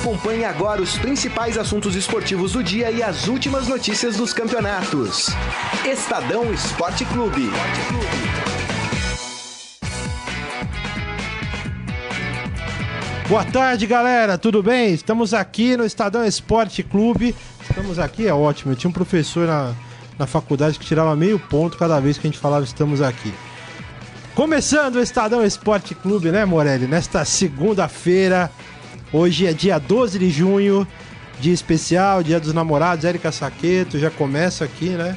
Acompanhe agora os principais assuntos esportivos do dia e as últimas notícias dos campeonatos. Estadão Esporte Clube. Boa tarde, galera. Tudo bem? Estamos aqui no Estadão Esporte Clube. Estamos aqui, é ótimo. Eu tinha um professor na, na faculdade que tirava meio ponto cada vez que a gente falava estamos aqui. Começando o Estadão Esporte Clube, né, Morelli? Nesta segunda-feira, hoje é dia 12 de junho, dia especial, dia dos namorados, Érica Saqueto, já começa aqui, né?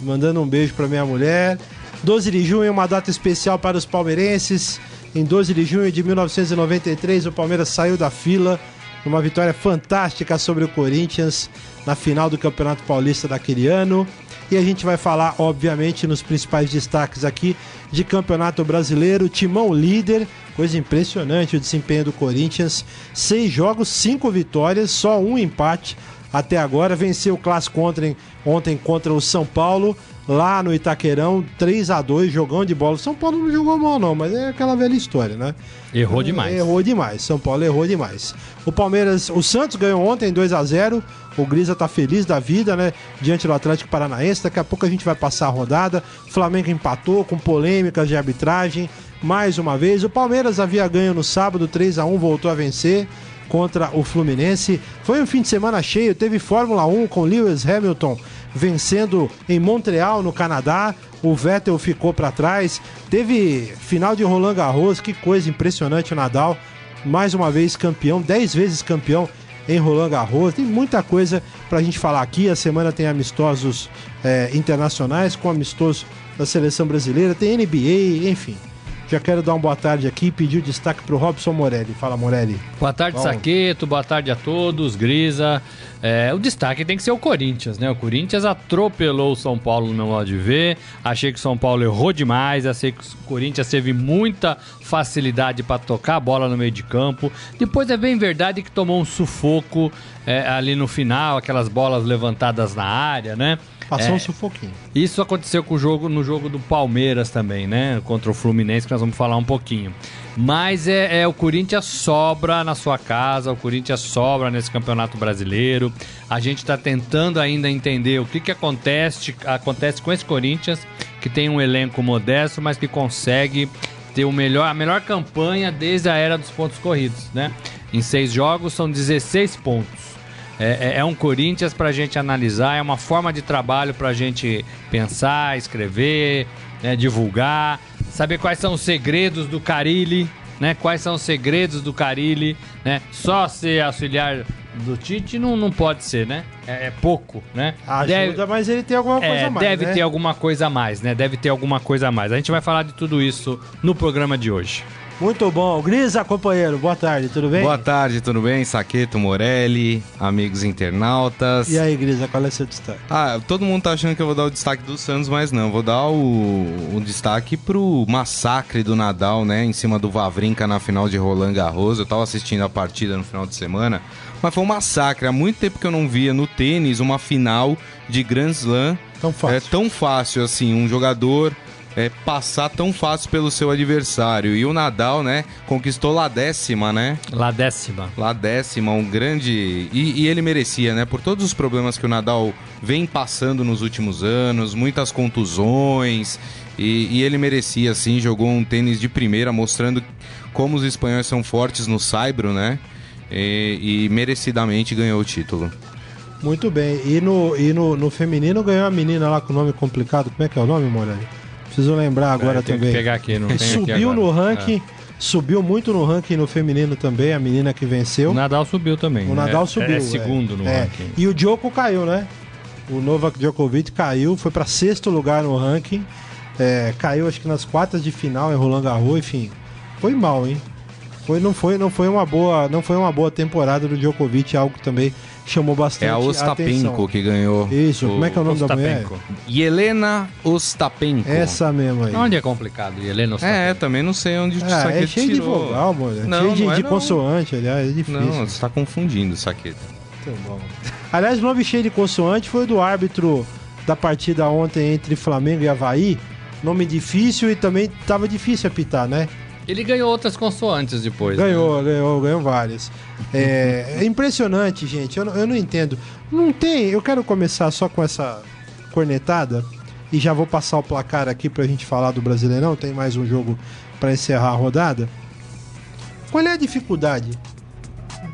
Mandando um beijo para minha mulher. 12 de junho é uma data especial para os palmeirenses. Em 12 de junho de 1993, o Palmeiras saiu da fila numa vitória fantástica sobre o Corinthians na final do Campeonato Paulista daquele ano. E a gente vai falar, obviamente, nos principais destaques aqui de Campeonato Brasileiro. Timão líder, coisa impressionante o desempenho do Corinthians. Seis jogos, cinco vitórias, só um empate até agora. Venceu o clássico ontem, ontem contra o São Paulo lá no Itaquerão, 3 a 2 jogão de bola. São Paulo não jogou mal, não, mas é aquela velha história, né? Errou demais. Errou demais. São Paulo errou demais. O Palmeiras, o Santos ganhou ontem 2 a 0 O Grisa tá feliz da vida, né? Diante do Atlético Paranaense. Daqui a pouco a gente vai passar a rodada. O Flamengo empatou com polêmicas de arbitragem. Mais uma vez. O Palmeiras havia ganho no sábado, 3 a 1 voltou a vencer contra o Fluminense. Foi um fim de semana cheio, teve Fórmula 1 com Lewis Hamilton vencendo em Montreal, no Canadá. O Vettel ficou para trás. Teve final de Roland Garros, que coisa impressionante o Nadal. Mais uma vez campeão, 10 vezes campeão em Roland Garros. Tem muita coisa para a gente falar aqui. A semana tem amistosos é, internacionais com amistoso da seleção brasileira, tem NBA, enfim. Já quero dar uma boa tarde aqui e pedir o destaque para o Robson Morelli. Fala, Morelli. Boa tarde, Bom. Saqueto. Boa tarde a todos. Grisa. É, o destaque tem que ser o Corinthians, né? O Corinthians atropelou o São Paulo no meu modo de ver. Achei que o São Paulo errou demais. Achei que o Corinthians teve muita facilidade para tocar a bola no meio de campo. Depois é bem verdade que tomou um sufoco é, ali no final, aquelas bolas levantadas na área, né? Passou é, um sufoquinho. Isso aconteceu com o jogo, no jogo do Palmeiras também, né? Contra o Fluminense, que nós vamos falar um pouquinho. Mas é, é, o Corinthians sobra na sua casa, o Corinthians sobra nesse campeonato brasileiro. A gente está tentando ainda entender o que, que acontece, acontece com esse Corinthians, que tem um elenco modesto, mas que consegue ter o melhor, a melhor campanha desde a era dos pontos corridos, né? Em seis jogos são 16 pontos. É, é, é um Corinthians para a gente analisar, é uma forma de trabalho para a gente pensar, escrever, né, divulgar, saber quais são os segredos do Carilli, né? Quais são os segredos do Carilli, né? Só ser auxiliar do Tite não, não pode ser, né? É, é pouco, né? Ajuda, deve, mas ele tem alguma coisa é, a mais. Deve né? ter alguma coisa a mais, né? Deve ter alguma coisa a mais. A gente vai falar de tudo isso no programa de hoje. Muito bom. Grisa, companheiro, boa tarde, tudo bem? Boa tarde, tudo bem? Saqueto Morelli, amigos internautas. E aí, Grisa, qual é o seu destaque? Ah, todo mundo tá achando que eu vou dar o destaque do Santos, mas não. Vou dar o, o destaque pro massacre do Nadal, né? Em cima do Vavrinca na final de Roland Garros. Eu tava assistindo a partida no final de semana, mas foi um massacre. Há muito tempo que eu não via no tênis uma final de Grand Slam. Tão fácil. É tão fácil assim, um jogador é, passar tão fácil pelo seu adversário. E o Nadal, né, conquistou lá décima, né? Lá décima. Lá décima, um grande. E, e, ele merecia, né? Por todos os problemas que o Nadal vem passando nos últimos anos, muitas contusões. E, e ele merecia, sim, jogou um tênis de primeira, mostrando como os espanhóis são fortes no Saibro, né? E, e merecidamente ganhou o título. Muito bem. E no, e no, no feminino ganhou a menina lá com o nome complicado. Como é que é o nome, Morelli? Preciso lembrar agora também. pegar aqui, não Subiu aqui no ranking. É. Subiu muito no ranking no feminino também, a menina que venceu. O Nadal subiu também. O Nadal é, subiu. É, segundo no é. ranking. E o Djoko caiu, né? O Novak Djokovic caiu, foi para sexto lugar no ranking. É, caiu acho que nas quartas de final em Roland Garros, enfim. Foi mal, hein? Foi, não foi, não foi uma boa, não foi uma boa temporada do Djokovic, algo que também chamou bastante É a Ostapenko atenção. que ganhou. Isso, o... como é que é o nome Ostapenko. da mulher? Yelena Ostapenko. Essa mesmo aí. Onde é complicado, Yelena Ostapenko? É, também não sei onde é, isso aqui É cheio tirou. de vogal, amor. Não, cheio de, não é de consoante, aliás, é difícil. Não, você está confundindo, Saqueta. Muito bom. Aliás, o nome cheio de consoante foi do árbitro da partida ontem entre Flamengo e Havaí. Nome difícil e também estava difícil apitar, né? Ele ganhou outras consoantes depois. né? Ganhou, ganhou, ganhou várias. É, é impressionante, gente. Eu, não- eu não entendo. Não tem. Eu quero começar só com essa cornetada e já vou passar o placar aqui pra gente falar do Brasileirão. Tem mais um jogo pra encerrar a rodada. Qual é a dificuldade?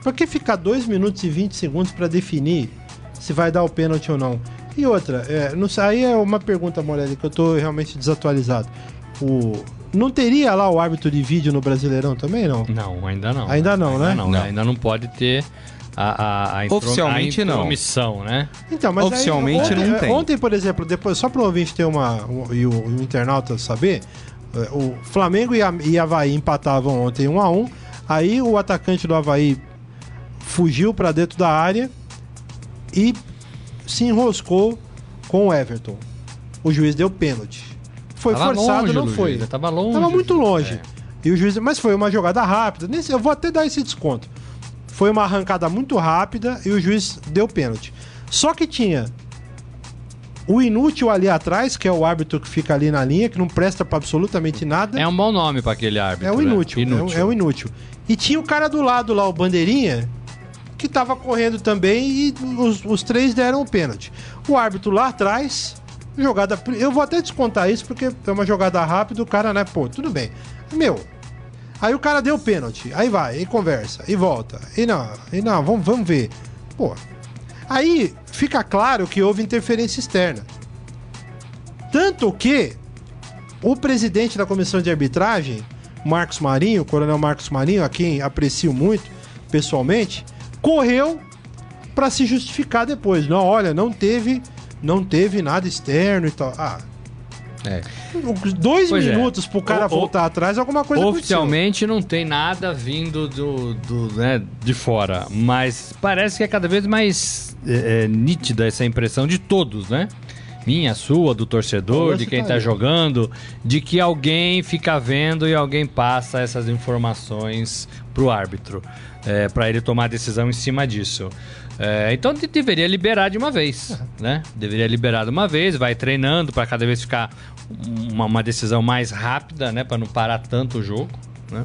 Por que ficar 2 minutos e 20 segundos pra definir se vai dar o pênalti ou não? E outra, é, não aí é uma pergunta, Morelli, que eu tô realmente desatualizado. O, não teria lá o árbitro de vídeo no Brasileirão também, não? Não, ainda não. Ainda não, né? Ainda não, Não. Ainda não pode ter a, a, a, intro- Oficialmente, a não. né? Então, mas aí, Oficialmente ontem, não tem. Ontem, por exemplo, depois, só para o ouvinte ter uma. um- e, o, o internauta saber, eh, o Flamengo e, a, e Havaí empatavam ontem 1 a 1 Aí o atacante do Havaí fugiu para dentro da área e se enroscou com o Everton. O juiz deu pênalti. Foi Tava forçado, longe, não foi. já tava longe. Tava muito longe. É. E o juiz, mas foi uma jogada rápida. Nesse- eu vou até dar esse desconto. Foi uma arrancada muito rápida e o juiz deu pênalti. Só que tinha o inútil ali atrás, que é o árbitro que fica ali na linha, que não presta pra absolutamente nada. É um bom nome pra aquele árbitro. É o né? inútil, É, Inútil. é o inútil. E tinha o cara do lado lá, o bandeirinha, que tava correndo também e os, os três deram o pênalti. O árbitro lá atrás, jogada. Eu vou até descontar isso porque é uma jogada rápida, o cara, né, pô, tudo bem. Meu. Aí o cara deu pênalti, aí vai, e conversa, e volta. E não, e não, vamos, vamos ver. Pô. Aí fica claro que houve interferência externa. Tanto que o presidente da comissão de arbitragem, Marcos Marinho, coronel Marcos Marinho, a quem aprecio muito pessoalmente, correu para se justificar depois. Não, olha, não teve, não teve nada externo e tal. Ah, É. dois Pois é. minutos pro cara O- o- voltar atrás, alguma coisa Oficialmente não tem nada vindo do, do, né, de fora, mas parece que é cada vez mais é, é, nítida essa impressão de todos, né? Minha, sua, do torcedor, de quem tá tá jogando, de que alguém fica vendo e alguém passa essas informações pro árbitro, é, para ele tomar decisão em cima disso. É, então de- deveria liberar de uma vez, né? Deveria liberar de uma vez, vai treinando para cada vez ficar uma, uma decisão mais rápida, né? Para não parar tanto o jogo, né?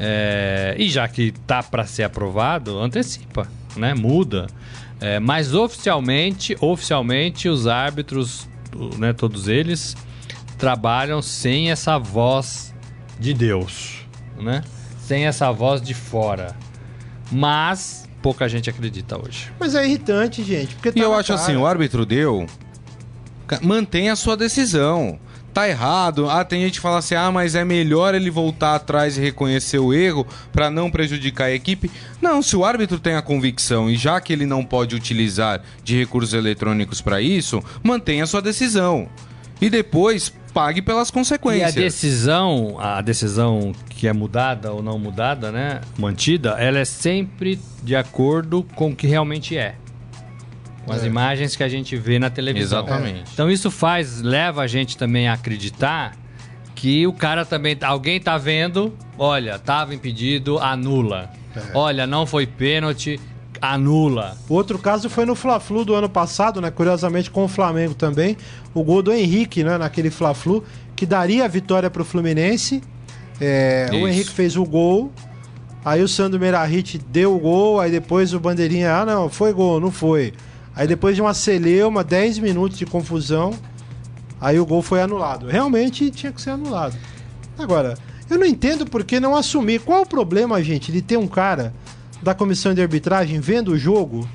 É, e já que tá para ser aprovado, antecipa, né? Muda. É, mas oficialmente, oficialmente os árbitros, né? Todos eles trabalham sem essa voz de Deus, né? Sem essa voz de fora. Mas pouca gente acredita hoje. Mas é irritante, gente. Porque E tá eu na acho cara. assim, o árbitro deu. Mantém a sua decisão. Tá errado. Ah, tem gente que fala assim: "Ah, mas é melhor ele voltar atrás e reconhecer o erro pra não prejudicar a equipe". Não, se o árbitro tem a convicção e já que ele não pode utilizar de recursos eletrônicos pra isso, mantenha sua decisão. E depois pague pelas E a consequências. decisão, a decisão que é mudada ou não mudada, né, mantida, ela é sempre de acordo com o que realmente é. Com as É. imagens que a gente vê na televisão. Exatamente. Então isso faz, leva a gente também a acreditar que o cara também, alguém tá vendo, olha, tava impedido, anula. É. Olha, não foi pênalti, anula. O outro caso foi no Fla-Flu do ano passado, né? Curiosamente com o Flamengo também. O gol do Henrique, né? Naquele Fla-Flu, que daria a vitória pro Fluminense. É, o. Henrique fez o gol. Aí o Sandro Merahit deu o gol. Aí depois o Bandeirinha, ah, não, foi gol, não foi. Aí depois de uma celeuma, 10 minutos de confusão, aí o gol foi anulado. Realmente tinha que ser anulado. Agora, eu não entendo por que não assumir. Qual o problema, gente, de ter um cara da comissão de arbitragem vendo o jogo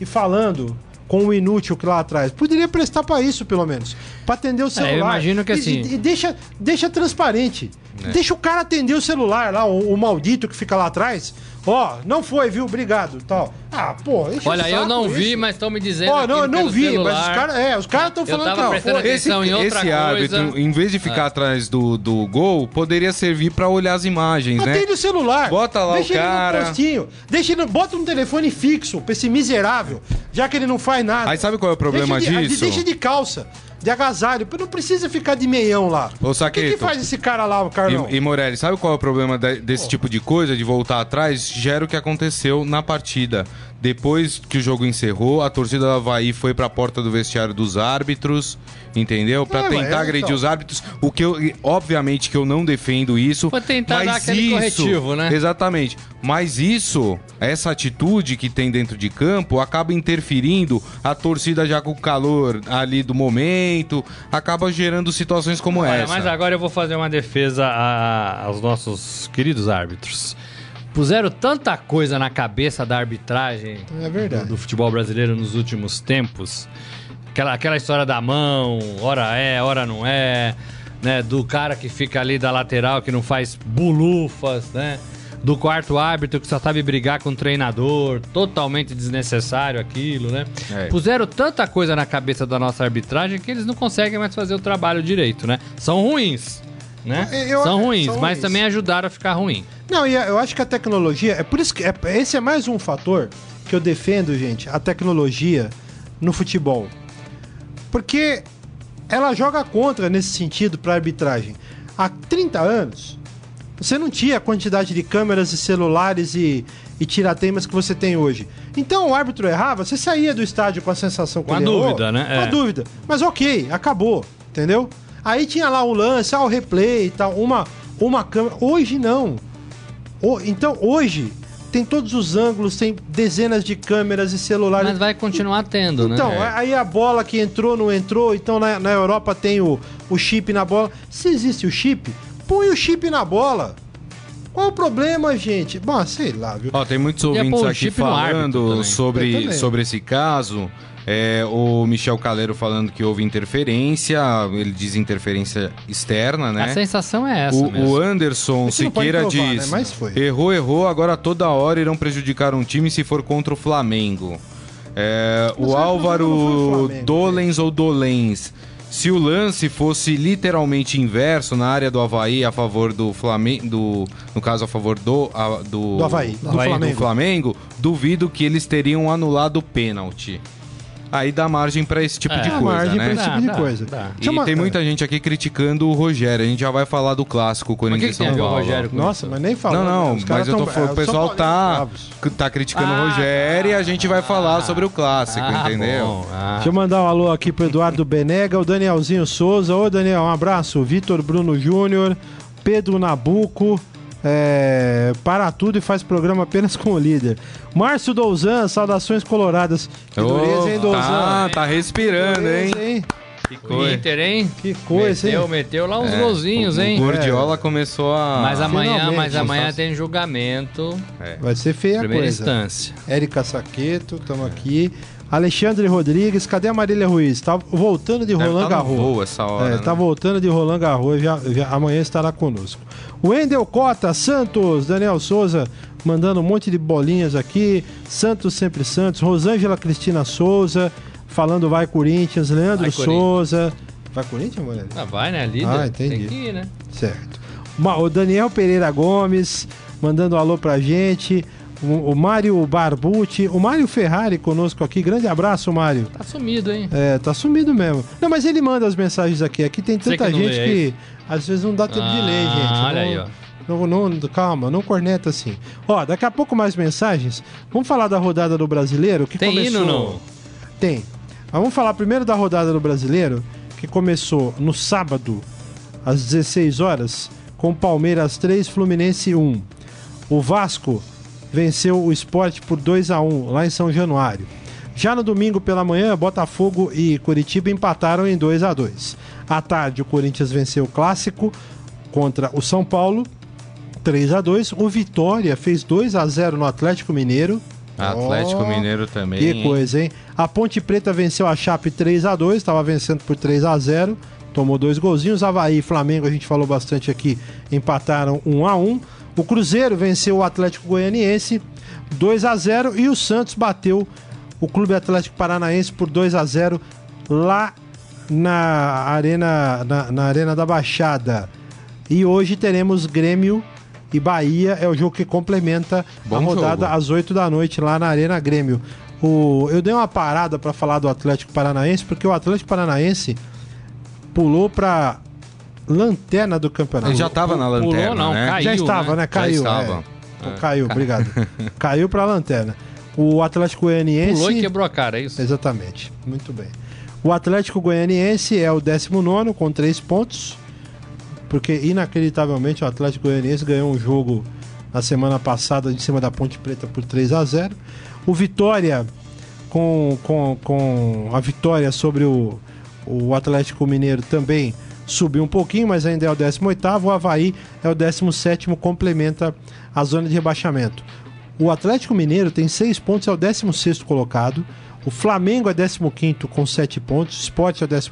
e falando com o inútil que lá atrás? Poderia prestar pra isso, pelo menos. Pra atender o celular. imagino que E- assim- E, e deixa, deixa transparente. É. Deixa o cara atender o celular lá, o, o maldito que fica lá atrás. Ó, não foi, viu? Obrigado, tal. Ah, pô, o Olha, eu não isso. vi, mas estão me dizendo Ó, não, eu não pelo vi, celular. mas os caras é, os caras estão falando tava que não outra esse árbitro, em vez de ficar atrás do, do gol, poderia servir pra olhar as imagens, né? Atende o celular. Bota lá o Deixa cara. ele no postinho. Deixa ele, bota um telefone fixo pra esse miserável, já que ele não faz nada. Aí sabe qual é o problema deixa de, disso? Deixa de calça, de agasalho. Não precisa ficar de meião lá. Ô, O que, que Saqueto. faz esse cara lá, o Carlão? E, e Morelli, sabe qual é o problema de- desse tipo de coisa, de voltar atrás? Gera o que aconteceu na partida. Depois que o jogo encerrou, a torcida do Havaí foi pra porta do vestiário dos árbitros, entendeu? Pra É, tentar é, agredir então. os árbitros. O que eu, obviamente que eu não defendo isso. Pra tentar mas dar aquele isso, corretivo, né? Exatamente. Mas isso, essa atitude que tem dentro de campo, acaba interferindo a torcida já com o calor ali do momento, acaba gerando situações como Olha, essa. mas agora eu vou fazer uma defesa a- aos nossos queridos árbitros. Puseram tanta coisa na cabeça da arbitragem É verdade. do, do futebol brasileiro nos últimos tempos. Aquela, aquela história da mão, hora é, hora não é, né? Do cara que fica ali da lateral que não faz bulufas, né? Do quarto árbitro que só sabe brigar com o treinador, totalmente desnecessário aquilo, né? É. Puseram tanta coisa na cabeça da nossa arbitragem que eles não conseguem mais fazer o trabalho direito, né? São ruins, né? Eu- são ruins, são mas ruins. também ajudaram a ficar ruim. Não, e eu acho que a tecnologia. É por isso que. é- esse é mais um fator que eu defendo, gente, a tecnologia no futebol. Porque ela joga contra nesse sentido para arbitragem. Há 30 anos, você não tinha a quantidade de câmeras e celulares e, e tirateimas que você tem hoje. Então o árbitro errava, você saía do estádio com a sensação que Com a ele errou, dúvida, né? Com a É. dúvida. Mas ok, acabou, entendeu? Aí tinha lá o lance, ah, o replay e tal, uma, uma câmera. Hoje não. O- então hoje tem todos os ângulos, tem dezenas de câmeras e celulares. Mas vai continuar tendo, Então, né? aí a bola que entrou, não entrou, então na, na Europa tem o, o chip na bola. Se existe o chip, põe o chip na bola. Qual o problema, gente? Bom, sei lá, viu? Ó, tem muitos ouvintes aqui falando sobre, sobre esse caso. É, o Michel Caleiro falando que houve interferência, ele diz interferência externa, né? A sensação é essa O, mesmo. o Anderson Siqueira provar, diz: né? Mas foi. errou, errou, agora toda hora irão prejudicar um time se for contra o Flamengo. É, o Álvaro Flamengo, Dolens ou Dolens. Se o lance fosse literalmente inverso na área do Havaí a favor do Flamengo, do, no caso a favor do, a- do, Do Havaí, do Havaí, Flamengo. do Flamengo, duvido que eles teriam anulado o pênalti. Aí dá margem pra esse tipo É, de dá coisa, margem né? pra esse Dá, tipo de dá, coisa. dá. E tem muita gente aqui criticando o Rogério. A gente já vai falar do clássico o Corinthians São o Paulo. Nossa, mas nem falando. Não, não, né? Mas eu tô, tão- falando, é, o pessoal tá, tá criticando Ah, o Rogério e a gente vai falar sobre o clássico, Ah, entendeu? bom, ah. Deixa eu mandar um alô aqui pro Eduardo Benega, o Danielzinho Souza. Ô, Daniel, um abraço. Vitor Bruno Júnior, Pedro Nabuco. É, para tudo e faz programa apenas com o líder. Márcio Douzan, saudações coloradas. Que dureza, hein, Douzan? tá, tá respirando, hein? Dureza, hein? Que O coisa. Inter, hein? Que coisa, meteu, hein? meteu lá uns É, golzinhos, o- hein? O Gordiola começou a... Mas amanhã, Finalmente. mas amanhã tem julgamento, Vai ser feia a primeira coisa. instância. Érica Saqueto, estamos aqui. Alexandre Rodrigues, cadê a Marília Ruiz? Tá voltando de Deve Roland tá Garros. essa hora, É, né? tá voltando de Roland Garros, já- amanhã estará conosco. Wendel Cota, Santos, Daniel Souza, mandando um monte de bolinhas aqui. Santos sempre Santos. Rosângela Cristina Souza, falando vai Corinthians. Leandro Vai, Corinthians. Souza. Vai Corinthians, Moreira? Ah, vai, né? Líder. Ah, entendi. Tem que ir, né? Certo. O Daniel Pereira Gomes, mandando um alô pra gente. O, o Mário Barbucci, o Mário Ferrari conosco aqui. Grande abraço, Mário. Tá sumido, hein? É, tá sumido mesmo. Não, mas ele manda as mensagens aqui. Aqui tem tanta que não gente é que às vezes não dá tempo de ler, Ah, gente. olha Não- aí, ó. Não, não, calma, não corneta assim. Ó, daqui a pouco mais mensagens. Vamos falar da rodada do brasileiro que Tem começou. hino não? Tem. Mas vamos falar primeiro da rodada do brasileiro, que começou no sábado, às 16 horas, com Palmeiras 3, Fluminense 1. O Vasco venceu o esporte por 2 a 1 lá em São Januário. Já no domingo pela manhã, Botafogo e Curitiba empataram em 2 a 2 À tarde, o Corinthians venceu o clássico contra o São Paulo, 3 a 2 O Vitória fez 2 a 0 no Atlético Mineiro. Atlético Ó, Mineiro também. que coisa, hein? A Ponte Preta venceu a Chape 3 a 2 estava vencendo por 3 a 0 tomou dois golzinhos. Havaí e Flamengo, a gente falou bastante aqui, empataram 1 a 1 O Cruzeiro venceu o Atlético Goianiense 2 a 0 e o Santos bateu o Clube Atlético Paranaense por 2 a 0 lá na Arena, na, na Arena da Baixada. E hoje teremos Grêmio e Bahia, é o jogo que complementa Bom a rodada jogo. às 8 da noite lá na Arena Grêmio. O, eu dei uma parada para falar do Atlético Paranaense, porque o Atlético Paranaense pulou para lanterna do campeonato. Ele já tava na Pulou, lanterna, não, né? caiu. Já estava, né? né? Caiu. estava. é. Então, Caiu, obrigado. Caiu para a lanterna. O Atlético Goianiense. Pulou e quebrou a cara, é isso? Exatamente. Muito bem. O Atlético Goianiense é o 19 com 3 pontos. Porque, inacreditavelmente, o Atlético Goianiense ganhou um jogo na semana passada em cima da Ponte Preta por 3 a 0 O Vitória, com, com, com a vitória sobre o, o Atlético Mineiro, também subiu um pouquinho, mas ainda é o 18. O Havaí é o 17, complementa a zona de rebaixamento. O Atlético Mineiro tem 6 pontos, é o 16 colocado. O Flamengo é 15 com 7 pontos. O Sport é o 14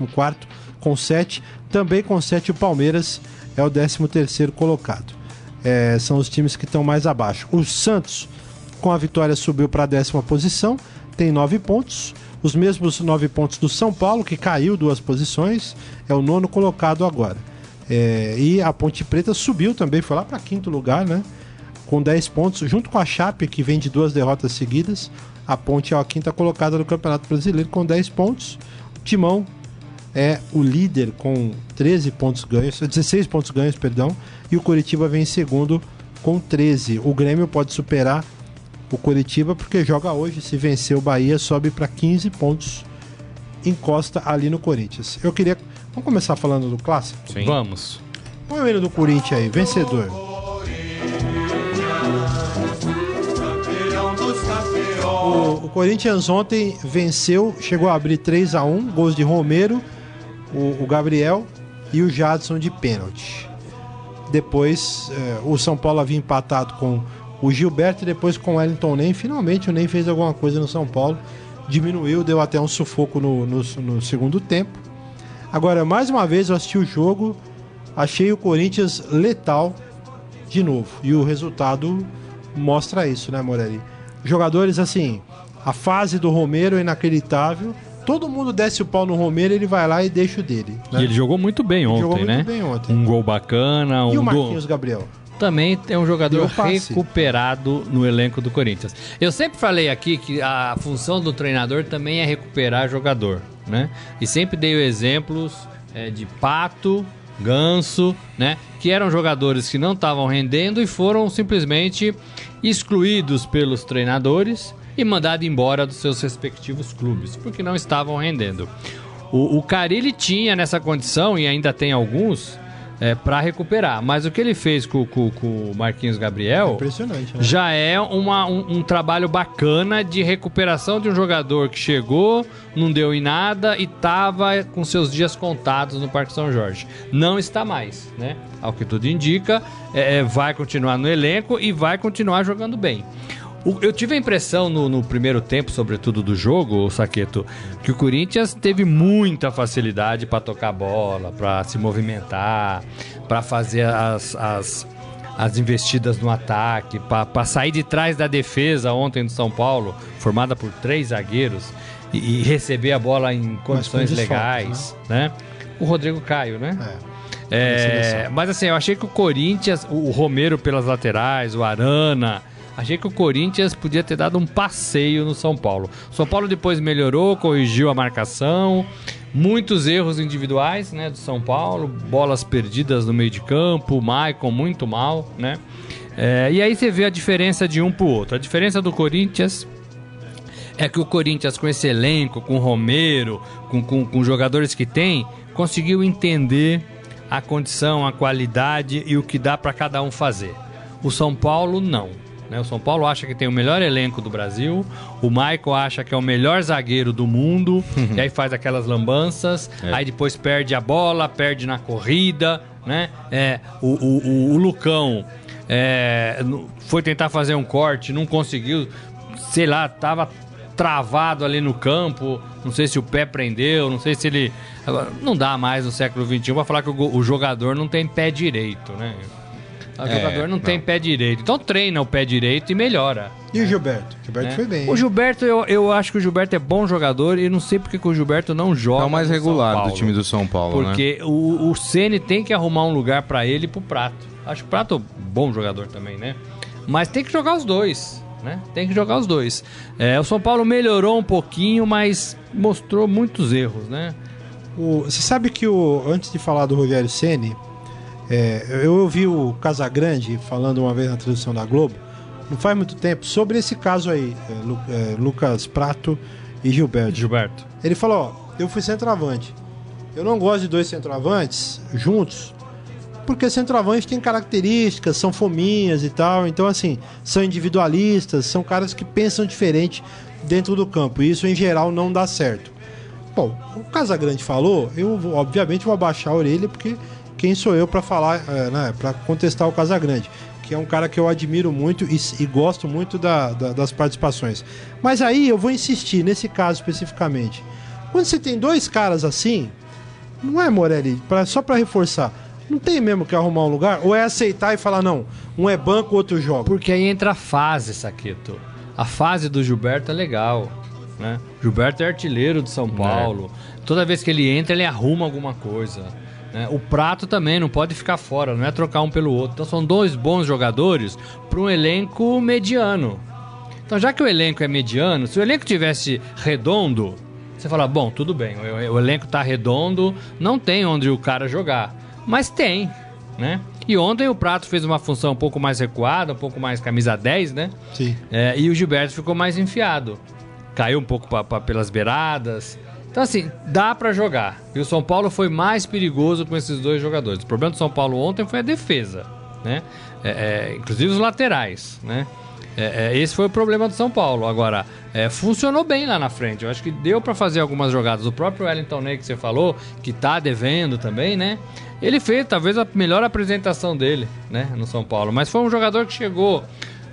com 7. Também com 7 o Palmeiras é o 13 colocado. É, são os times que estão mais abaixo. O Santos, com a vitória, subiu para a décima posição, tem 9 pontos. Os mesmos 9 pontos do São Paulo, que caiu duas posições, é o nono colocado agora. É, e a Ponte Preta subiu também, foi lá para quinto lugar, né? Com 10 pontos, junto com a Chape, que vem de duas derrotas seguidas. A Ponte é a quinta colocada no Campeonato Brasileiro com 10 pontos. O Timão é o líder com 13 pontos ganhos, 16 pontos ganhos, perdão, e o Curitiba vem em segundo com 13. O Grêmio pode superar o Curitiba porque joga hoje, se vencer o Bahia, sobe para 15 pontos, encosta ali no Corinthians. Eu queria Vamos começar falando do clássico? Sim. Vamos. Põe o hino do Corinthians aí, vencedor. O, o, Corinthians ontem venceu, chegou a abrir 3 a 1 gols de Romero, o, o Gabriel e o Jadson de pênalti. Depois eh, o São Paulo havia empatado com o Gilberto e depois com o Wellington Nem. Finalmente o Nem fez alguma coisa no São Paulo, diminuiu, deu até um sufoco no, no, no segundo tempo. Agora, mais uma vez eu assisti o jogo, achei o Corinthians letal de novo. E o resultado mostra isso, né, Morelli? Jogadores assim, a fase do Romero é inacreditável. Todo mundo desce o pau no Romero, ele vai lá e deixa o dele. Né? E ele jogou muito bem ontem, jogou né? Muito bem ontem. Um gol bacana, um E o Marquinhos do... Gabriel? Também é um jogador recuperado no elenco do Corinthians. Eu sempre falei aqui que a função do treinador também é recuperar jogador, né? E sempre dei exemplos é, de Pato, Ganso, né? Que eram jogadores que não estavam rendendo e foram simplesmente excluídos pelos treinadores e mandados embora dos seus respectivos clubes, porque não estavam rendendo. O, o Carilli tinha nessa condição, e ainda tem alguns, é, para recuperar. Mas o que ele fez com, com, com o Marquinhos Gabriel Impressionante, né? já é uma, um, um, trabalho bacana de recuperação de um jogador que chegou, não deu em nada e estava com seus dias contados no Parque São Jorge. Não está mais, né? Ao que tudo indica, é, é vai continuar no elenco e vai continuar jogando bem. Eu tive a impressão no, no, primeiro tempo, sobretudo do jogo, o Saqueto, que o Corinthians teve muita facilidade para tocar bola, para se movimentar, para fazer as, as, as, investidas no ataque, para sair de trás da defesa ontem do São Paulo, formada por três zagueiros, e, e receber a bola em condições legais, né? né? O Rodrigo Caio, né? É. É, mas assim, eu achei que o Corinthians, o Romero pelas laterais, o Arana, Achei que o Corinthians podia ter dado um passeio no São Paulo. São Paulo depois melhorou, corrigiu a marcação, muitos erros individuais, né, do São Paulo, bolas perdidas no meio de campo, o Maicon muito mal, né? É, e aí você vê a diferença de um pro outro. A diferença do Corinthians é que o Corinthians, com esse elenco, com o Romero, com, com, com jogadores que tem, conseguiu entender a condição, a qualidade e o que dá para cada um fazer. O São Paulo não. Né? O São Paulo acha que tem o melhor elenco do Brasil, o Michael acha que é o melhor zagueiro do mundo, e aí faz aquelas lambanças, é. aí depois perde a bola, perde na corrida, né? É, o, o, o Lucão é, foi tentar fazer um corte, não conseguiu, sei lá, tava travado ali no campo, não sei se o pé prendeu, não sei se ele... Agora, não dá mais no século XXI para falar que o, o jogador não tem pé direito, né? O é, jogador não, não, tem pé direito. Então treina o pé direito e melhora. E o Gilberto? O Gilberto é. foi bem. O Gilberto, eu, eu acho que o Gilberto é bom jogador e não sei porque que o Gilberto não joga. É o mais regular do time do São Paulo. Né? Porque né? o, o Ceni tem que arrumar um lugar para ele e pro Prato. Acho que o Prato é bom jogador também, né? Mas tem que jogar os dois. Né? Tem que jogar os dois. É, o São Paulo melhorou um pouquinho, mas mostrou muitos erros, né? O, você sabe que o, antes de falar do Rogério Ceni, é, eu ouvi o Casagrande falando uma vez na tradução da Globo não faz muito tempo, sobre esse caso aí, é, Lu- é, Lucas Prato e Gilberto. Gilberto. Ele falou: Ó, eu fui centroavante. Eu não gosto de dois centroavantes juntos, porque centroavante tem características, são fominhas e tal. Então, assim, são individualistas, são caras que pensam diferente dentro do campo. E isso, em geral, não dá certo. Bom, o Casagrande falou, eu obviamente vou abaixar a orelha, porque quem sou eu para falar, é, né, para contestar o Casagrande, que é um cara que eu admiro muito e, e gosto muito da- da- das participações. Mas aí eu vou insistir nesse caso especificamente. Quando você tem dois caras assim, não é, Morelli, pra, só para reforçar, não tem mesmo que arrumar um lugar? Ou é aceitar e falar, não, um é banco, o outro joga? Porque aí entra a fase, Saqueto. A fase do Gilberto é legal, né? Gilberto é artilheiro do São Paulo. Toda vez que ele entra, ele arruma alguma coisa. Né? O Prato também não pode ficar fora, não é trocar um pelo outro. Então são dois bons jogadores para um elenco mediano. Então já que o elenco é mediano, se o elenco tivesse redondo, você fala, bom, tudo bem, o, o elenco tá redondo, não tem onde o cara jogar. Mas tem, né? E ontem o Prato fez uma função um pouco mais recuada, um pouco mais camisa 10, né? Sim. É, e o Gilberto ficou mais enfiado. Caiu um pouco pa- pa- pelas beiradas. Então, assim, dá pra jogar. E o São Paulo foi mais perigoso com esses dois jogadores. O problema do São Paulo ontem foi a defesa, né? É, é, inclusive os laterais, né? É, é, esse foi o problema do São Paulo. Agora, é, funcionou bem lá na frente. Eu acho que deu pra fazer algumas jogadas. O próprio Wellington Ney que você falou, que tá devendo também, né? Ele fez talvez a melhor apresentação dele, né? No São Paulo. Mas foi um jogador que chegou.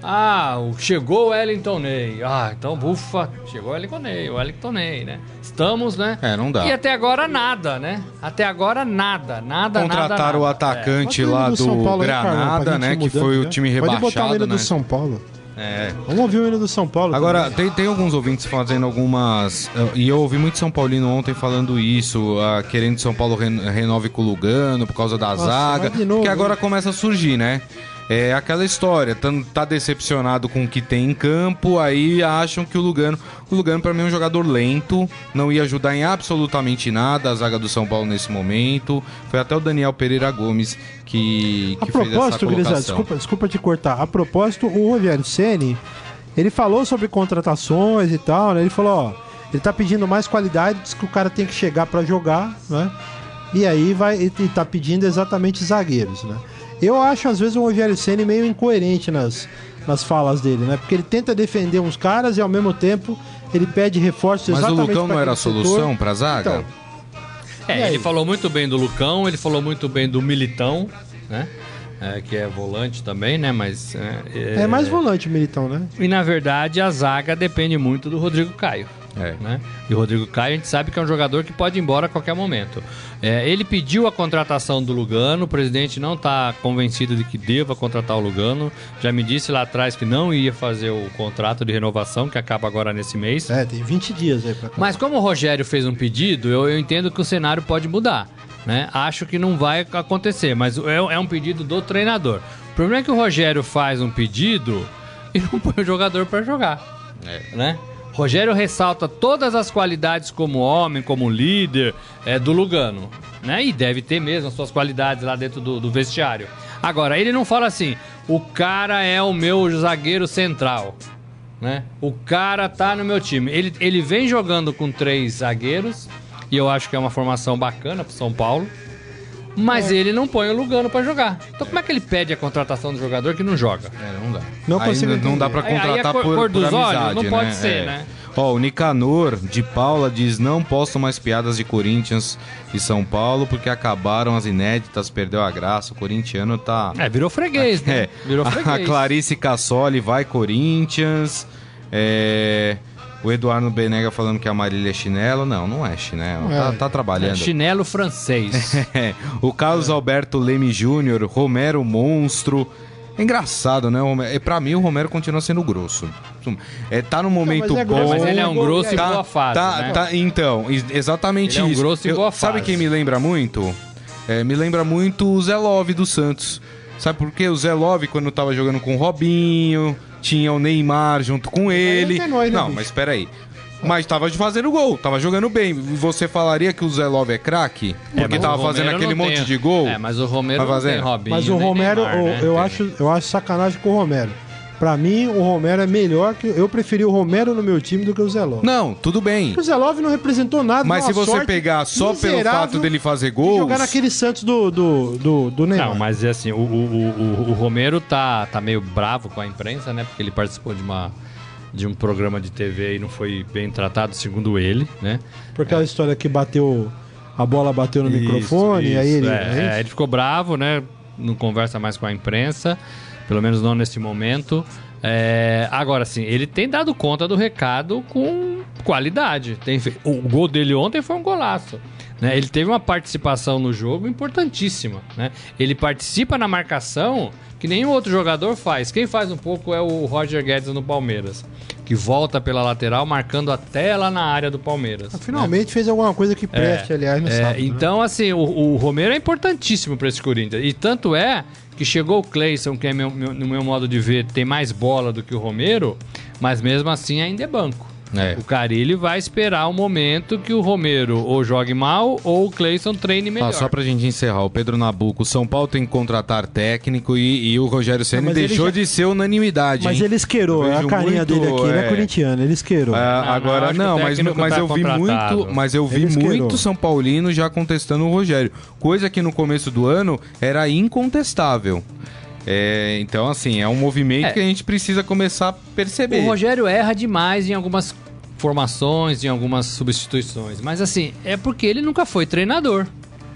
Ah, chegou o Wellington Ney. Ah, então, ufa, chegou o Wellington Ney, o Wellington Ney, né? Estamos, né? É, não dá. E até agora nada, né? Até agora nada, nada, Contrataram o nada, atacante Bota o hino lá do, São Paulo aí, Granada, gente né? Que foi o né? time Pode botar o rebaixado, hino né? do São Paulo. É. Vamos ouvir o hino do São Paulo. Agora, tem, tem alguns ouvintes fazendo algumas. eh, E eu ouvi muito São Paulino ontem falando isso, ah, querendo que São Paulo ren- renove com o Lugano por causa da Nossa, zaga. novo, que agora hein? começa a surgir, né? É aquela história, tá, tá decepcionado com o que tem em campo, aí acham que o Lugano. O Lugano, pra mim, é um jogador lento, não ia ajudar em absolutamente nada a zaga do São Paulo nesse momento. Foi até o Daniel Pereira Gomes que, A que fez essa colocação. desculpa, desculpa te cortar. A propósito, o Rogério Ceni, ele falou sobre contratações e tal, né? Ele falou, ó, ele tá pedindo mais qualidade, diz que o cara tem que chegar pra jogar, né? E aí vai e tá pedindo exatamente zagueiros, né? Eu acho às vezes o Rogério Ceni meio incoerente nas, nas falas dele, né? Porque ele tenta defender uns caras e ao mesmo tempo ele pede reforços Mas o exatamente Lucão pra não era a solução pra zaga? Então, É, ele falou muito bem do Lucão, ele falou muito bem do Militão, né? É, que é volante também, né? Mas. É, é mais volante o Militão, né? E na verdade a zaga depende muito do Rodrigo Caio. É. Né? E o Rodrigo Caio a gente sabe que é um jogador que pode ir embora a qualquer momento. É, ele pediu a contratação do Lugano, o presidente não está convencido de que deva contratar o Lugano. Já me disse lá atrás que não ia fazer o contrato de renovação, que acaba agora nesse mês. É, tem 20 dias aí pra cá. Mas como o Rogério fez um pedido, eu, eu entendo que o cenário pode mudar. Né? Acho que não vai acontecer, mas é, é um pedido do treinador. O problema é que o Rogério faz um pedido e não põe o jogador para jogar. Né? Rogério ressalta todas as qualidades como homem, como líder é, do Lugano. Né? E deve ter mesmo as suas qualidades lá dentro do, do vestiário. Agora, ele não fala assim: o cara é o meu zagueiro central né? O cara tá no meu time. Ele, ele vem jogando com três zagueiros, e eu acho que é uma formação bacana pro São Paulo. Mas ele não põe o Lugano pra jogar. Então como é que ele pede a contratação do jogador que não joga? É, não dá. Não Aí consigo não- não dá pra Aí- aí contratar é cor- por, cor por dos olhos? amizade, Não pode né? ser, É. né? Ó, o Nicanor de Paula diz: não posto mais piadas de Corinthians e São Paulo porque acabaram as inéditas, perdeu a graça. O corintiano tá. É, virou freguês, né? É. Virou A freguês. Clarice Cassoli vai Corinthians. É, O Eduardo Benega falando que a Marília é chinelo. Não, não é chinelo. É. Tá, tá É, trabalhando. chinelo francês. É, o Carlos Alberto Leme Júnior, Romero Monstro. É engraçado, né? É, pra mim, o Romero continua sendo grosso. É, tá no momento mas é bom. grosso, Mas ele é um grosso e em aí? boa fase, tá, né? tá- então, ex- exatamente Ele é um isso. grosso Eu- boa Sabe fase. quem me lembra muito? É, me lembra muito o Zé Love do Santos. Sabe por quê? O Zé Love, quando tava jogando com o Robinho, tinha o Neymar junto com ele. é nóis, né, Não, bicho? mas peraí. Mas tava fazendo gol, tava jogando bem. Você falaria que o Zé Love é craque? É, Porque mas tava fazendo Romero aquele não monte tem- de gol? É, mas o Romero Tá não tem fazendo. Robinho. Mas o nem Romero, Neymar, eu, né? eu Tem. acho, eu acho sacanagem com o Romero. Pra mim, o Romero é melhor que. Eu preferi o Romero no meu time do que o Zelov. Não, tudo bem. O Zelov não representou nada. Mas se você pegar só pelo fato dele fazer de gols. jogar naquele Santos do, do, do, do Neymar. Não, mas é assim, o, o, o, o Romero tá, tá meio bravo com a imprensa, né? Porque ele participou de uma de um programa de TV e não foi bem tratado, segundo ele, né? Por aquela história que bateu. A bola bateu no Isso, microfone, e aí isso, ele. é, é é, ele ficou bravo, né? Não conversa mais com a imprensa, pelo menos não neste momento. É, agora sim, ele tem dado conta do recado com qualidade. Tem O gol dele ontem foi um golaço. Né? Ele teve uma participação no jogo importantíssima. Né? Ele participa na marcação que nenhum outro jogador faz. Quem faz um pouco é o Roger Guedes no Palmeiras, que volta pela lateral marcando até lá na área do Palmeiras. né? Finalmente fez alguma coisa que preste, aliás, no É, sábado. né? então, assim, o, o Romero é importantíssimo para esse Corinthians. E tanto é que chegou o Cleison, que é meu- meu- no meu modo de ver, tem mais bola do que o Romero, mas mesmo assim ainda é banco. É. O Carilli vai esperar o momento que o Romero ou jogue mal ou o Cleison treine melhor. Ah, só pra gente encerrar, o Pedro Nabuco, o São Paulo tem que contratar técnico e, e o Rogério Ceni mas ele deixou já- de ser unanimidade. Mas hein? ele esquerou, é a carinha muito, dele aqui, ele é é. corintiano, ele esquerou. Ah, Não, agora não, mas, técnico mas tá eu vi muito, mas eu vi muito São Paulino já contestando o Rogério, coisa que no começo do ano era incontestável. É, então assim é um movimento É. que a gente precisa começar a perceber. O Rogério erra demais em algumas formações, em algumas substituições. Mas assim, é porque ele nunca foi treinador.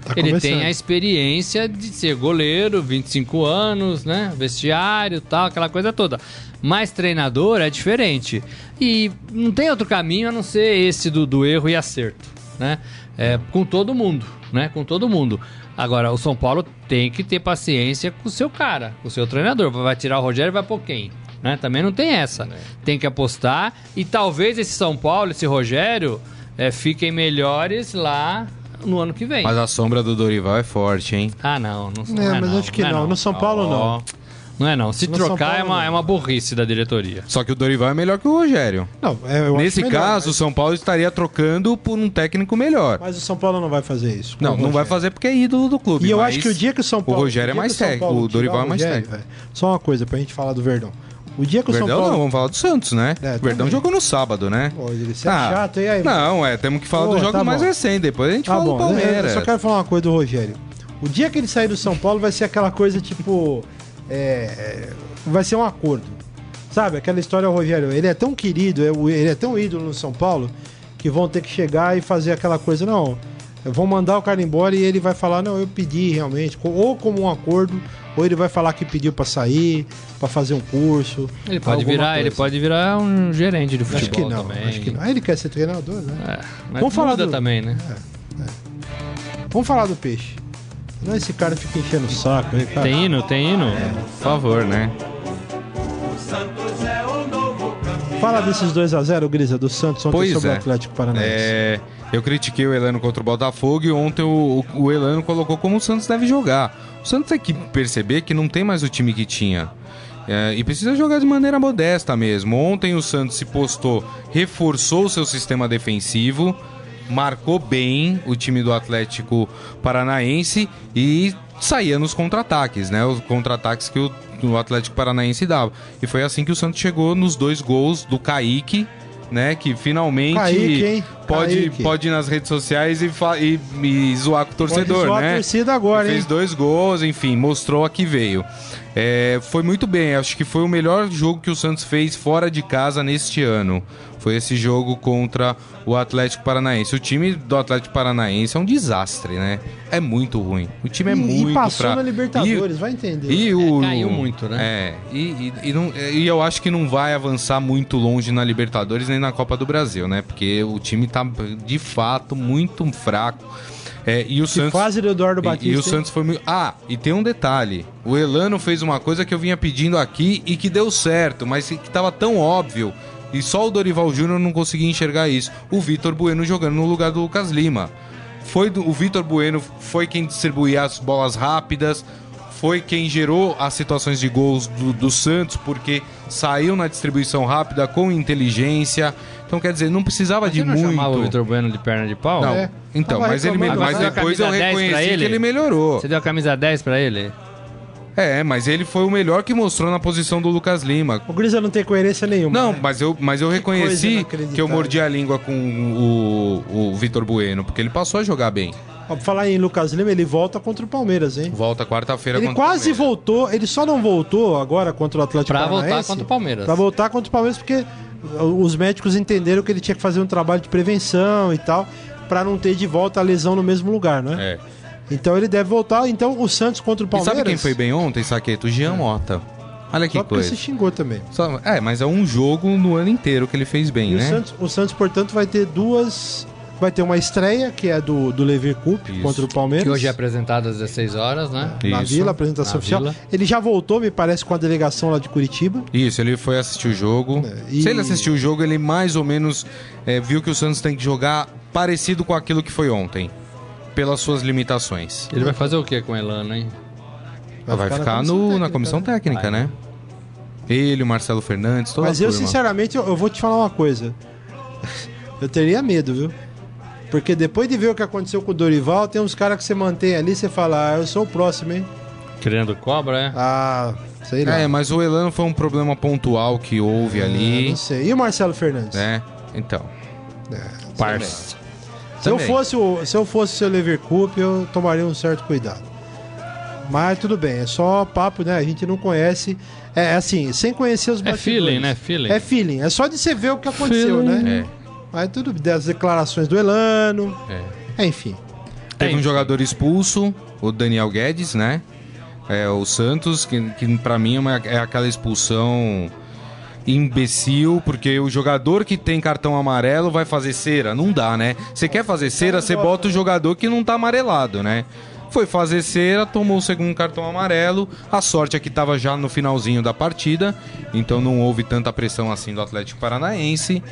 Tá ele tem a experiência de ser goleiro, 25 anos, né? Vestiário tal, aquela coisa toda. Mas treinador é diferente. E não tem outro caminho a não ser esse do, do erro e acerto, né? É, com todo mundo, né? Com todo mundo. Agora, o São Paulo tem que ter paciência com o seu cara, com o seu treinador. Vai tirar o Rogério e vai pôr quem? Né? Também não tem essa. Tem que apostar. E talvez esse São Paulo, esse Rogério, é, fiquem melhores lá no ano que vem. Mas a sombra do Dorival é forte, hein? Ah, não. Não, não É, é, mas não, acho que é não. No São Paulo, não. Não é não. Se No trocar é Paulo, uma, não. é uma burrice da diretoria. Só que o Dorival é melhor que o Rogério. Não, é, Nesse melhor, caso, o mas, São Paulo estaria trocando por um técnico melhor. mas o São Paulo não vai fazer isso. Não, o não vai fazer porque é ídolo do clube. E eu acho que o dia que o São Paulo. O Rogério é mais técnico, Paulo o Dorival é mais técnico. Só uma coisa pra gente falar do Verdão. O dia que o Verdão São Paulo. não, vamos falar do Santos, né? É, o Verdão também. jogou no sábado, né? Pô, ele é Ah, chato, e aí? Não, é, temos que falar Pô, dos jogos tá mais bom. recentes, depois a gente Tá fala bom, do Palmeiras. eu só quero falar uma coisa do Rogério. O dia que ele sair do São Paulo vai ser aquela coisa tipo. é, é, vai ser um acordo. Sabe? Aquela história, Rogério. Ele é tão querido, é ele é tão ídolo no São Paulo que vão ter que chegar e fazer aquela coisa. Não, vão mandar o cara embora e ele vai falar: Não, eu pedi realmente. Ou como um acordo, ou ele vai falar que pediu pra sair, pra fazer um curso. Ele pode virar, ele coisa. pode virar um gerente de futebol Acho que não, também. acho que não. Ah, ele quer ser treinador, né? É, mas Vamos falar do- também, né? Vamos falar do peixe. Não, esse cara fica enchendo o saco aí, cara. Tem hino, tem hino. Por favor, né? Fala desses 2x0, Grisa, do Santos ontem Pois sobre é. o Atlético Paranaense. É, eu critiquei o Elano contra o Botafogo e ontem o, o, o Elano colocou como o Santos deve jogar. Santos tem que perceber que não tem mais o time que tinha. É, e precisa jogar de maneira modesta mesmo. Ontem o Santos se postou, reforçou o seu sistema defensivo, marcou bem o time do Atlético Paranaense e saía nos contra-ataques, né? Os contra-ataques que o, o Atlético Paranaense dava. E foi assim que o Santos chegou nos dois gols do Kaique, né? Que finalmente Kaique, pode, Kaique. pode ir nas redes sociais e, e- e zoar com o torcedor, zoar a né? torcida agora, Fez hein? dois gols, enfim, mostrou a que veio. É, foi muito bem, acho que foi o melhor jogo que o Santos fez fora de casa neste ano. Foi esse jogo contra o Atlético Paranaense. O time do Atlético Paranaense é um desastre, né? É muito ruim. O time é E- muito E passou fraco. na Libertadores, E- vai entender. e o, É, caiu muito, né? É, e, e, e não- e eu acho que não vai avançar muito longe na Libertadores nem na Copa do Brasil, né? Porque o time tá de fato muito fraco. É, e o que Santos. fase do Eduardo E- Batista. E, o hein? Santos foi muito. Ah, e tem um detalhe. O Elano fez uma coisa que eu vinha pedindo aqui e que deu certo, mas que tava tão óbvio. E só o Dorival Júnior não conseguia enxergar isso. O Vitor Bueno jogando no lugar do Lucas Lima. Foi do- o Vitor Bueno foi quem distribuía as bolas rápidas, foi quem gerou as situações de gols do, do Santos, porque saiu na distribuição rápida com inteligência. Então, quer dizer, não precisava de Você não muito. chamava o Vitor Bueno de perna de pau? Não, É. então, Tava mas ele mas depois eu Camisa 10 pra reconheci ele? que ele melhorou. Você deu a camisa 10 pra ele? É, mas ele foi o melhor que mostrou na posição do Lucas Lima. O Grisa não tem coerência nenhuma. Não, né? mas eu, mas eu reconheci inacreditável. que eu mordi a língua com o, o Vitor Bueno, porque ele passou a jogar bem. Ó, pra falar em Lucas Lima, ele volta contra o Palmeiras, hein? Volta quarta-feira Ele contra o quase Palmeiras. voltou, ele só não voltou agora contra o Atlético Pra voltar Paranaense. contra o Palmeiras. Pra voltar contra o Palmeiras, porque os médicos entenderam que ele tinha que fazer um trabalho de prevenção e tal, pra não ter de volta a lesão no mesmo lugar, né? É. Então ele deve voltar. Então o Santos contra o E Palmeiras. sabe quem foi bem ontem, Saqueto? O Jean Mota. Olha que Só porque coisa. se xingou também. Só- é, mas é um jogo no ano inteiro que ele fez bem, E né? o, Santos, o Santos, portanto, vai ter duas. Vai ter uma estreia, que é do, do Lever Cup Isso. contra o Palmeiras. Que hoje é apresentado às 16 horas, né? Na Isso. Vila, apresentação Na oficial. Vila. Ele já voltou, me parece, com a delegação lá de Curitiba. Isso, ele foi assistir o jogo. É, e- Se ele assistiu o jogo, ele mais ou menos é, viu que o Santos tem que jogar parecido com aquilo que foi ontem. Pelas suas limitações. Ele vai fazer o que com o Elano, hein? Vai, ficar, na comissão no, técnica, na comissão né? técnica, né? Ele, o Marcelo Fernandes, toda Mas a eu, turma. sinceramente, eu, eu vou te falar uma coisa. Eu teria medo, viu? Porque depois de ver o que aconteceu com o Dorival, tem uns caras que você mantém ali, você fala, ah, eu sou o próximo, hein? Criando cobra, é? Ah, sei lá. É, mas o Elano foi um problema pontual que houve Ah, ali, não sei. E o Marcelo Fernandes? né? Então. Parça. Se eu, fosse o, se eu fosse o seu Leverkusen, eu tomaria um certo cuidado. Mas tudo bem, é só papo, né? A gente não conhece. É é assim, sem conhecer os É bastidores. feeling, né? Feeling. É feeling. É só de você ver o que aconteceu, Feeling. né? É. Mas tudo das declarações do Elano. É. Enfim. Teve um Enfim. jogador expulso, o Daniel Guedes, né? É, o Santos, que, que pra mim é, uma- é aquela expulsão imbecil, porque o jogador que tem cartão amarelo vai fazer cera. Não dá, né? Você quer fazer cera, você bota o jogador que não tá amarelado, né? Foi fazer cera, tomou o segundo cartão amarelo. A sorte é que tava já no finalzinho da partida, então não houve tanta pressão assim do Atlético Paranaense.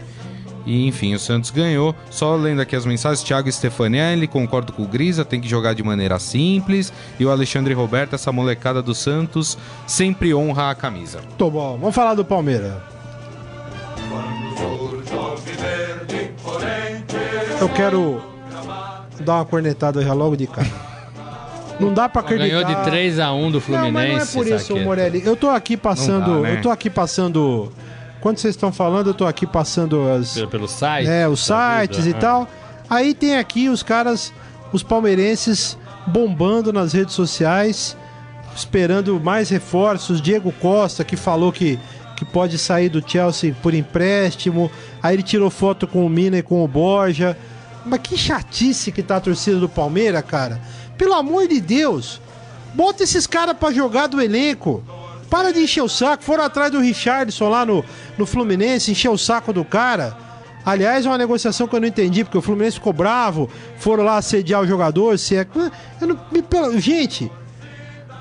E enfim, o Santos ganhou. Só lendo aqui as mensagens, Thiago Stefanelli, concordo com o Grisa, tem que jogar de maneira simples. E o Alexandre Roberto, essa molecada do Santos, sempre honra a camisa. Tô bom. Vamos falar do Palmeiras. Eu quero dar uma cornetada já logo de cara. Não dá pra acreditar. Ganhou de 3x1 do Fluminense. Não, mas não é por isso. Morelli. Eu tô aqui passando. Dá, né? Eu tô aqui passando. Quando vocês estão falando, eu tô aqui passando as. Pelo, pelo site? É, os sites vida, e ah. tal. Aí tem aqui os caras, os palmeirenses, bombando nas redes sociais, esperando mais reforços. Diego Costa, que falou que, que pode sair do Chelsea por empréstimo. Aí ele tirou foto com o Mina e com o Borja. Mas que chatice que tá a torcida do Palmeiras, cara. Pelo amor de Deus. Bota esses caras pra jogar do elenco. Para de encher o saco. Foram atrás do Richardson lá no, no Fluminense, encher o saco do cara. Aliás, é uma negociação que eu não entendi, porque o Fluminense ficou bravo, foram lá assediar o jogador. Se é... eu não, gente,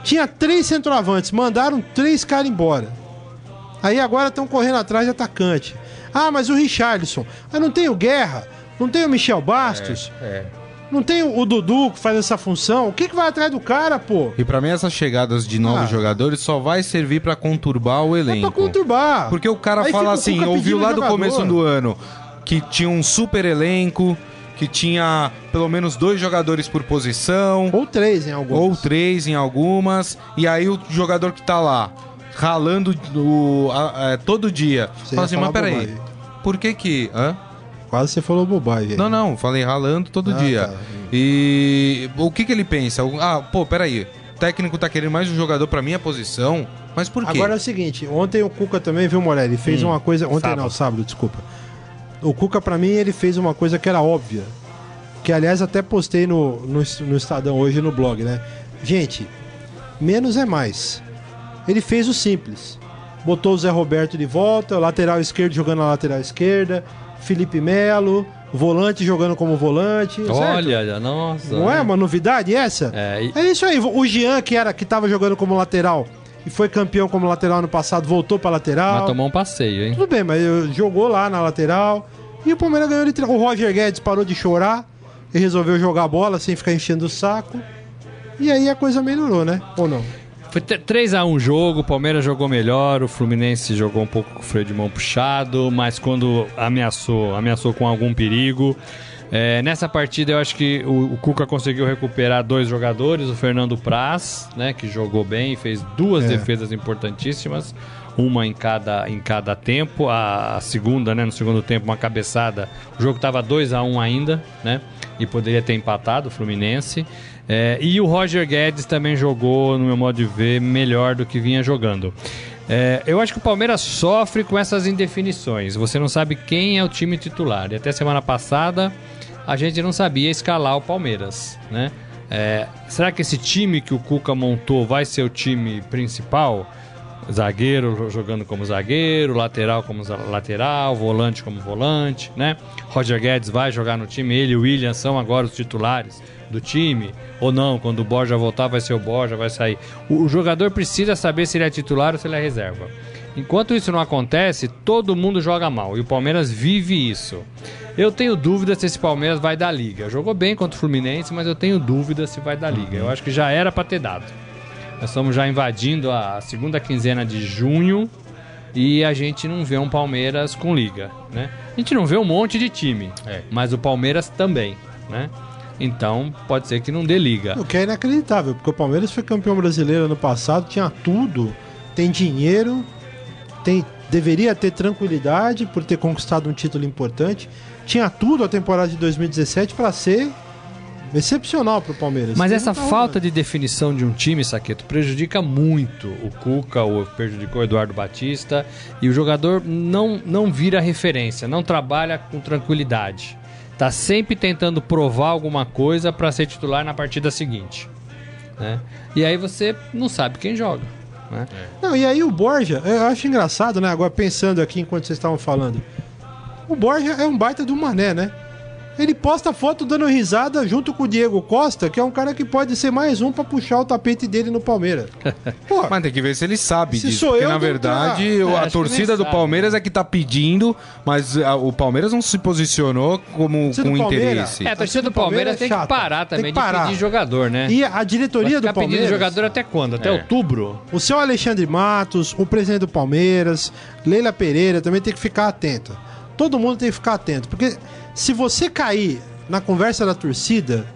tinha três centroavantes, mandaram três caras embora. Aí agora estão correndo atrás de atacante. Ah, mas o Richardson. Ah, não tem o Guerra, não tem o Michel Bastos, É. não tem o Dudu que faz essa função. O que, que vai atrás do cara, pô? E pra mim, essas chegadas de novos Ah. jogadores só vai servir pra conturbar o É elenco. pra conturbar. Porque o cara Aí fala assim, ouviu lá do jogador. começo do ano que tinha um super elenco, que tinha pelo menos dois jogadores por posição. Ou três em alguns. ou três em algumas, e aí o jogador que tá lá ralando o, a- a- todo dia. Você Fala assim, mas peraí, por que que. Hã? Quase você falou bobagem. Não, não, falei ralando todo Ah, dia. tá. E o que que ele pensa? Ah, pô, peraí. O técnico tá querendo mais um jogador pra minha posição, mas por quê? Agora é o seguinte, ontem o Cuca também, viu, Morelli, fez Hum, uma coisa... Ontem sábado. não, sábado, desculpa. O Cuca, pra mim, ele fez uma coisa que era óbvia. Que, aliás, até postei no, no, no Estadão hoje no blog, né? Gente, menos é mais. Ele fez o simples. Botou o Zé Roberto de volta, lateral esquerdo jogando na lateral esquerda, Felipe Melo, volante jogando como volante. certo? Olha, nossa. Não é uma novidade essa? É, e- É isso aí. O Jean, que, era, que tava jogando como lateral e foi campeão como lateral no passado, voltou pra lateral. Mas tomou um passeio, hein? Tudo bem, mas jogou lá na lateral. E o Palmeiras ganhou de O Roger Guedes parou de chorar e resolveu jogar a bola sem ficar enchendo o saco. E aí a coisa melhorou, né? Ou não? Foi 3x1 o jogo, o Palmeiras jogou melhor, o Fluminense jogou um pouco com o freio de mão puxado, mas quando ameaçou, ameaçou com algum perigo. É, nessa partida eu acho que o, o Cuca conseguiu recuperar dois jogadores, o Fernando Praz, né, que jogou bem e fez duas É. defesas importantíssimas, uma em cada, em cada tempo, a, a segunda, né, no segundo tempo, uma cabeçada, o jogo estava 2 a 1 ainda, né, e poderia ter empatado o Fluminense. É, e o Roger Guedes também jogou, no meu modo de ver, melhor do que vinha jogando. É, eu acho que o Palmeiras sofre com essas indefinições. Você não sabe quem é o time titular. E até semana passada a gente não sabia escalar o Palmeiras, né? É, será que esse time que o Cuca montou vai ser o time principal? Zagueiro jogando como zagueiro, lateral como lateral, volante como volante, né? Roger Guedes vai jogar no time, ele e o William são agora os titulares do time, ou não, quando o Borja voltar vai ser o Borja, vai sair. O, o jogador precisa saber se ele é titular ou se ele é reserva. Enquanto isso não acontece, todo mundo joga mal, e o Palmeiras vive isso. Eu tenho dúvida se esse Palmeiras vai dar liga. Jogou bem contra o Fluminense, mas eu tenho dúvida se vai dar liga. Eu acho que já era para ter dado. Nós estamos já invadindo a segunda quinzena de junho e a gente não vê um Palmeiras com liga, né? A gente não vê um monte de time, É. mas o Palmeiras também, né? Então pode ser que não dê liga. O que é inacreditável, porque o Palmeiras foi campeão brasileiro ano passado, tinha tudo, tem dinheiro, tem, deveria ter tranquilidade por ter conquistado um título importante, tinha tudo a temporada de 2017 para ser excepcional pro Palmeiras. Mas essa falta de definição de um time, Saqueto, prejudica muito o Cuca, o, prejudicou o Eduardo Batista, e o jogador não, não vira referência, não trabalha com tranquilidade. Tá sempre tentando provar alguma coisa para ser titular na partida seguinte. Né? E aí você não sabe quem joga. Né? Não, e aí o Borja, eu acho engraçado, né? Agora pensando aqui enquanto vocês estavam falando. O Borja é um baita do mané, né? Ele posta foto dando risada junto com o Diego Costa, que é um cara que pode ser mais um pra puxar o tapete dele no Palmeiras. Pô, Mas tem que ver se ele sabe Se disso. sou porque, eu, na verdade, tá. É, a torcida do sabe. Palmeiras é que tá pedindo, mas a- o Palmeiras não se posicionou como Torcida com interesse. É, a torcida do Palmeiras tem que chata. parar Tem também que parar. de pedir jogador, né? e a diretoria do Palmeiras. jogador até quando? Até É. outubro? O seu Alexandre Matos, o presidente do Palmeiras, Leila Pereira também tem que ficar atento. Todo mundo tem que ficar atento, porque se você cair na conversa da torcida,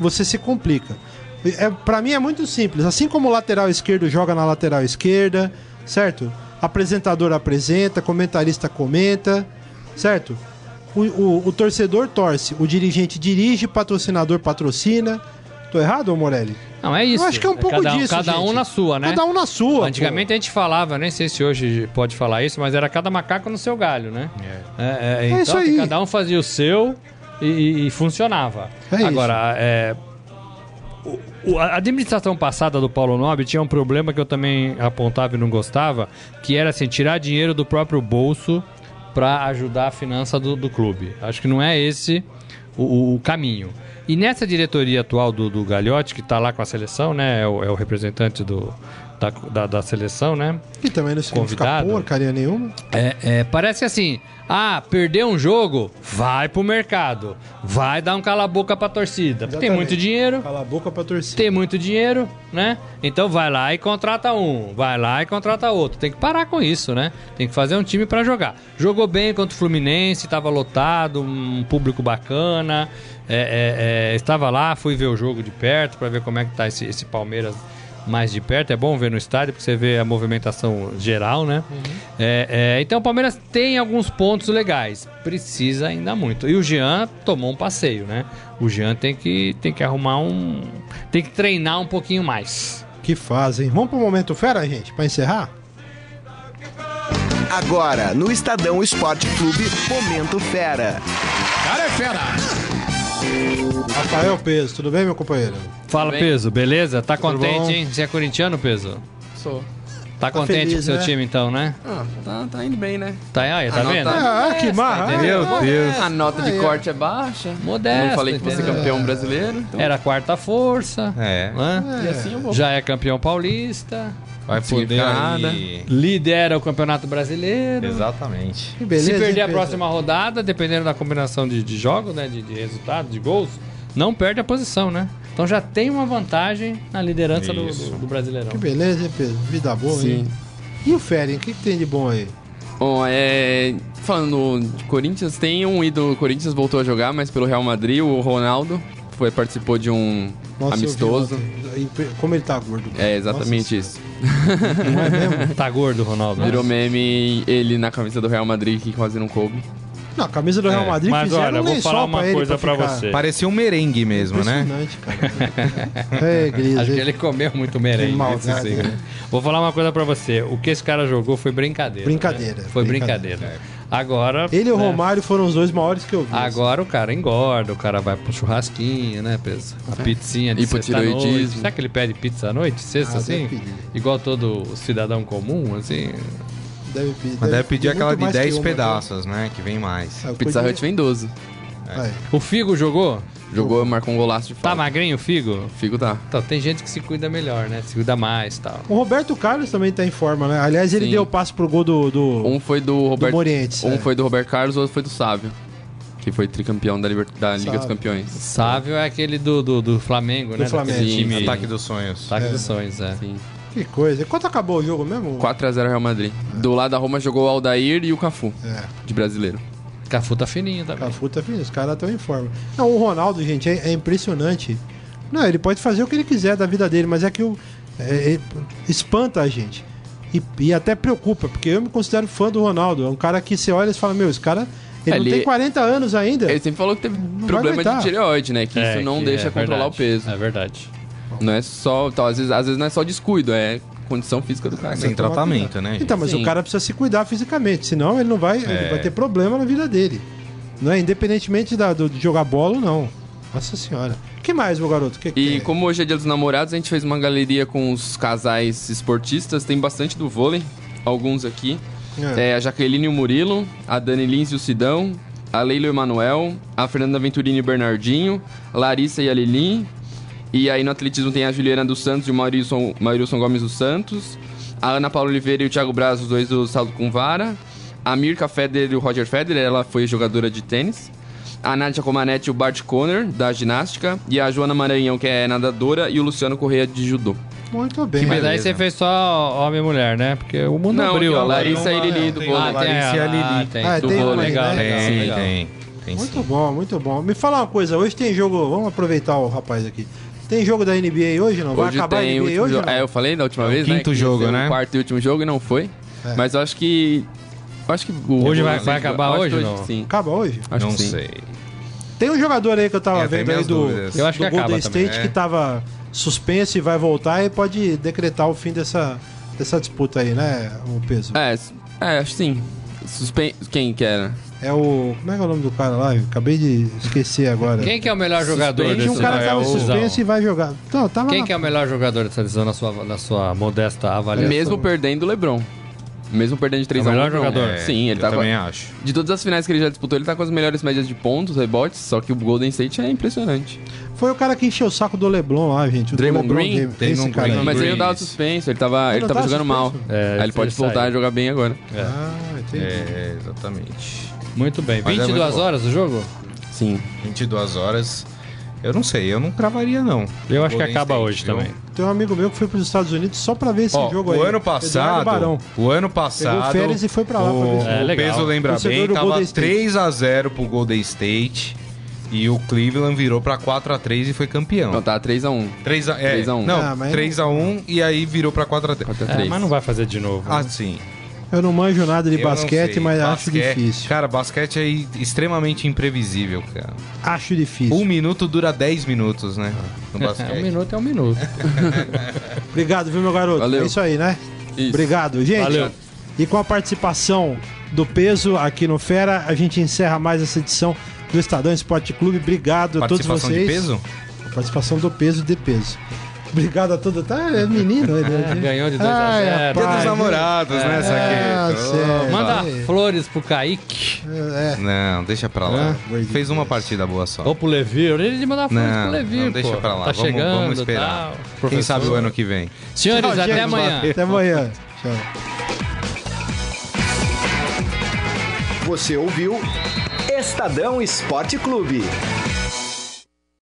você se complica. É, para mim é muito simples. Assim como o lateral esquerdo joga na lateral esquerda, certo? Apresentador apresenta, comentarista comenta, certo? O, o- o torcedor torce, o dirigente dirige, patrocinador patrocina. Tô errado, Morelli? Não, é isso. Eu acho que é um pouco cada, disso, Cada um gente. na sua, né? Cada um na sua. Antigamente a gente falava, nem sei se hoje pode falar isso, mas era cada macaco no seu galho, né? É, é, então isso aí. cada um fazia o seu e, e- funcionava. É isso. Agora, é, o- a administração passada do Paulo Nobre tinha um problema que eu também apontava e não gostava, que era assim, tirar dinheiro do próprio bolso para ajudar a finança do, do clube. Acho que não é esse o- o caminho. E nessa diretoria atual do, do Gagliotti, que está lá com a seleção, né? É o, é o representante do, da, da, da seleção, né? Que também não significa Convidado. porcaria nenhuma. É, é, parece que assim, ah, perdeu um jogo, vai pro mercado, vai dar um cala-boca pra torcida. Tem Exatamente. muito dinheiro, Cala a boca pra torcida. tem muito dinheiro, né? Então vai lá e contrata um, vai lá e contrata outro. Tem que parar com isso, né? Tem que fazer um time pra jogar. Jogou bem contra o Fluminense, tava lotado, um público bacana. É, é, é, estava lá, fui ver o jogo de perto pra ver como é que tá esse, esse Palmeiras mais de perto. É bom ver no estádio porque você vê a movimentação geral, né? É, é, então o Palmeiras tem alguns pontos legais, precisa ainda muito. E o Jean tomou um passeio, né? O Jean tem que, tem que arrumar um. Tem que treinar um pouquinho mais. Que fazem. Vamos pro momento fera, gente, pra encerrar? Agora, no Estadão Esporte Clube, Momento Fera. Cara é fera. Rafael Peso, tudo bem, meu companheiro? Fala, bem? Peso, beleza? Tá contente, bom? hein? Você é corintiano, Peso? Sou. Tá, contente feliz, com seu né? time, então, né? Ah, tá, tá indo bem, né? Tá aí, tá vendo? tá. Ah, que marra. Ah, Deus. A nota de é. corte é baixa. Modesto, Não falei que você é campeão brasileiro. Então, Era a quarta força. É. né? E assim eu vou. Já é campeão paulista. Vai poder aí... Lidera o Campeonato Brasileiro. Exatamente. Que beleza. Se perder a próxima rodada, dependendo da combinação de, de jogos, né? De, de resultados, de gols, não perde a posição, né? Então já tem uma vantagem na liderança do, do, do Brasileirão. Que beleza, hein, Pedro? Vida boa, Sim. hein? E o Feren, o que, que tem de bom aí? Bom, é. Falando de Corinthians, tem um ídolo do Corinthians, voltou a jogar, mas pelo Real Madrid, o Ronaldo. Foi, participou de um Nossa, eu vi amistoso. Como ele tá gordo. cara. É exatamente Nossa isso. Não é mesmo? Tá gordo, Ronaldo. Virou meme ele na camisa do Real Madrid que quase não coube. Não, a camisa do Real É, Madrid Mas fizeram olha, eu vou falar uma pra coisa pra ficar. você. Parecia um merengue mesmo, né? Cara. É, Gris, Acho que ele- comeu muito merengue. Que maldade, isso sim. né? Vou falar uma coisa pra você. O que esse cara jogou foi brincadeira. Brincadeira, né? Foi brincadeira. brincadeira. Agora. Ele e o né, Romário foram os dois maiores que eu vi. Agora o cara engorda, o cara vai pro churrasquinho, né, peso? A pizzinha de Hipotireoidismo. sexta-noite. Será que ele pede pizza à noite, sexta, Ah, assim? Igual todo cidadão comum, assim? Deve, pedir- Mas deve pedir aquela de mais que 10 uma, pedaços, né? Que vem mais. né? Ah, Pizza Hut vem 12. Vai. O Figo jogou? Jogou, marcou um golaço de Tá falta. magrinho o Figo? Figo tá. Então, tem gente que se cuida melhor, né? Se cuida mais e tal. O Roberto Carlos também tá em forma, né? Aliás, ele Sim. deu o passo pro gol do, do, Um foi do Roberto. Morientes. um é. foi do Roberto Carlos, outro foi do Sávio. Que foi tricampeão da, Liber- da Liga dos. Campeões. Sávio é aquele do, do, do Flamengo, né? Flamengo. Sim, time... Ataque dos sonhos. Ataque dos sonhos, é. Sim. Que coisa. E Quanto acabou o jogo mesmo? 4x0 Real Madrid. Do lado da Roma jogou o Aldair e o Cafu, É, de brasileiro. Cafu tá fininho também. Cafu tá fino, os caras estão em forma. Não, o Ronaldo, gente, é, é impressionante. Não, ele pode fazer o que ele quiser da vida dele, mas é que o, é- é- espanta a gente. E, e até preocupa, porque eu me considero fã do Ronaldo. É um cara que você olha e fala, meu, esse cara. Ele, Ele- não tem 40 anos ainda. Ele sempre falou que teve vai problema de tireoide, né? Que É, isso não que deixa é controlar verdade. o peso. É verdade. Não é só. Então, às, vezes, às vezes não é só descuido, é condição física do cara. Sem tomar tratamento, né? Então, mas Sim. o cara precisa se cuidar fisicamente, senão ele não vai, ele É. vai ter problema na vida dele. Não é independentemente da, do, de jogar bola ou não. Nossa senhora. O que mais, meu garoto? Que, E que- como hoje é dia dos namorados, a gente fez uma galeria com os casais esportistas. Tem bastante do vôlei, alguns aqui. É. É a Jaqueline e o Murilo, a Dani Lins e o Sidão, a Leila e o Emanuel, a Fernanda Venturini e o Bernardinho, Larissa e a Lili. E aí no atletismo tem a Juliana dos Santos e o Maurício, Maurício Gomes dos Santos, a Ana Paula Oliveira e o Thiago Braz, os dois do salto com vara, a Mirka Federer e o Roger Federer, ela foi jogadora de tênis, a Nádia Comanete e o Bart Conner, da ginástica, e a Joana Maranhão, que é nadadora, e o Luciano Correia, de judô. Muito bem. Mas aí você fez só homem e mulher, né? Porque o mundo Não, abriu. ó, agora. Larissa e Lili do vôlei. Ah, tem Larissa e a a Lili. Ah, tem. Ah, do tem vôlei, legal, né? legal, Tem, legal. tem. Tem Muito sim. bom, muito bom. Me fala uma coisa, hoje tem jogo. Vamos aproveitar o rapaz aqui. Tem jogo da NBA hoje, não? Vai Hoje acabar tem a o NBA último hoje? não? É, eu falei da última É o vez, quinto né? jogo, né? O quarto e último jogo e não foi. É. Mas eu acho que. Eu acho que o Hoje vai- vai acabar hoje, que não? Sim. Acaba hoje? Acho Não que sim. sei. Tem um jogador aí que eu tava É, vendo aí do, dúvidas. Eu acho do que Golden acaba também, State é. que tava suspenso e vai voltar e pode decretar o fim dessa, dessa disputa aí, né? O peso. É, é, acho que sim. Suspen... Quem que era? É o. Como é que é o nome do cara lá? Eu acabei de esquecer agora. Quem que é o melhor jogador Suspense, Tinha um desse cara que é tava o- suspenso e vai jogar. Então, tava Quem na- que é o melhor jogador dessa divisão na sua, na sua modesta avaliação? Mesmo perdendo o LeBron. Mesmo perdendo de 3 É o a 1 melhor LeBron. jogador? É, Sim, ele eu tá com... também acho. De todas as finais que ele já disputou, ele tá com as melhores médias de pontos, rebotes, só que o Golden State é impressionante. Foi o cara que encheu o saco do Leblon lá, gente. O Draymond LeBron Green? Draymond Esse cara Green. aí. Mas ele não tava suspenso, ele tava, Ele ele não tava tava jogando mal. suspenso? É, Aí ele pode ele voltar a jogar bem agora. Ah, entendi. É, exatamente. Muito bem. Mas é 22 muito bom. horas o jogo? Sim. 22 horas. Eu não sei, eu não cravaria não. Eu acho que Golden acaba State, hoje viu? também. Tem um amigo meu que foi para os Estados Unidos só para ver esse Ó, jogo o aí. ano passado, Barão. o ano passado, Pegou férias e foi pra lá pra ver o, esse jogo. É, o legal. peso lembra Torcedor bem, tava Golden State. 3 a 0 pro Golden State e o Cleveland virou pra 4 a 3 e foi campeão. Então tá 3x1. 3 a, é, 3 a 1. Não, Ah, mas- 3 a 1 e aí virou pra 4 a 3. 4x3. É, mas não vai fazer de novo. Ah, né? sim. Eu não manjo nada de Eu basquete, mas acho Basquete- difícil. Cara, basquete é extremamente imprevisível, cara. Acho difícil. Um minuto dura 10 minutos, né? No É, basquete. um minuto é um minuto. Obrigado, viu, meu garoto? Valeu. É isso aí, né? Isso. Obrigado, gente. Valeu. E com a participação do peso aqui no Fera, a gente encerra mais essa edição do Estadão Esporte Clube. Obrigado a todos Participação vocês. de peso? Participação do peso de peso. Obrigado a todos. Tá, é menino. É, ganhou de 2 a Ai, 0. rapaz. Dia dos namorados, né, Ah, Saqueto? sério. Manda Vai. flores pro Kaique. É, Não, deixa pra lá. Word Fez uma partida boa só. Ou pro Levir. Ele de mandar flores Não, pro Levir, não, deixa pô. pra lá. Tá Vamos- chegando, vamos esperar. tal. Quem sabe o ano que vem. Senhores, Tchau, até gente. amanhã. Até amanhã. Tchau. Você ouviu Estadão Esporte Clube.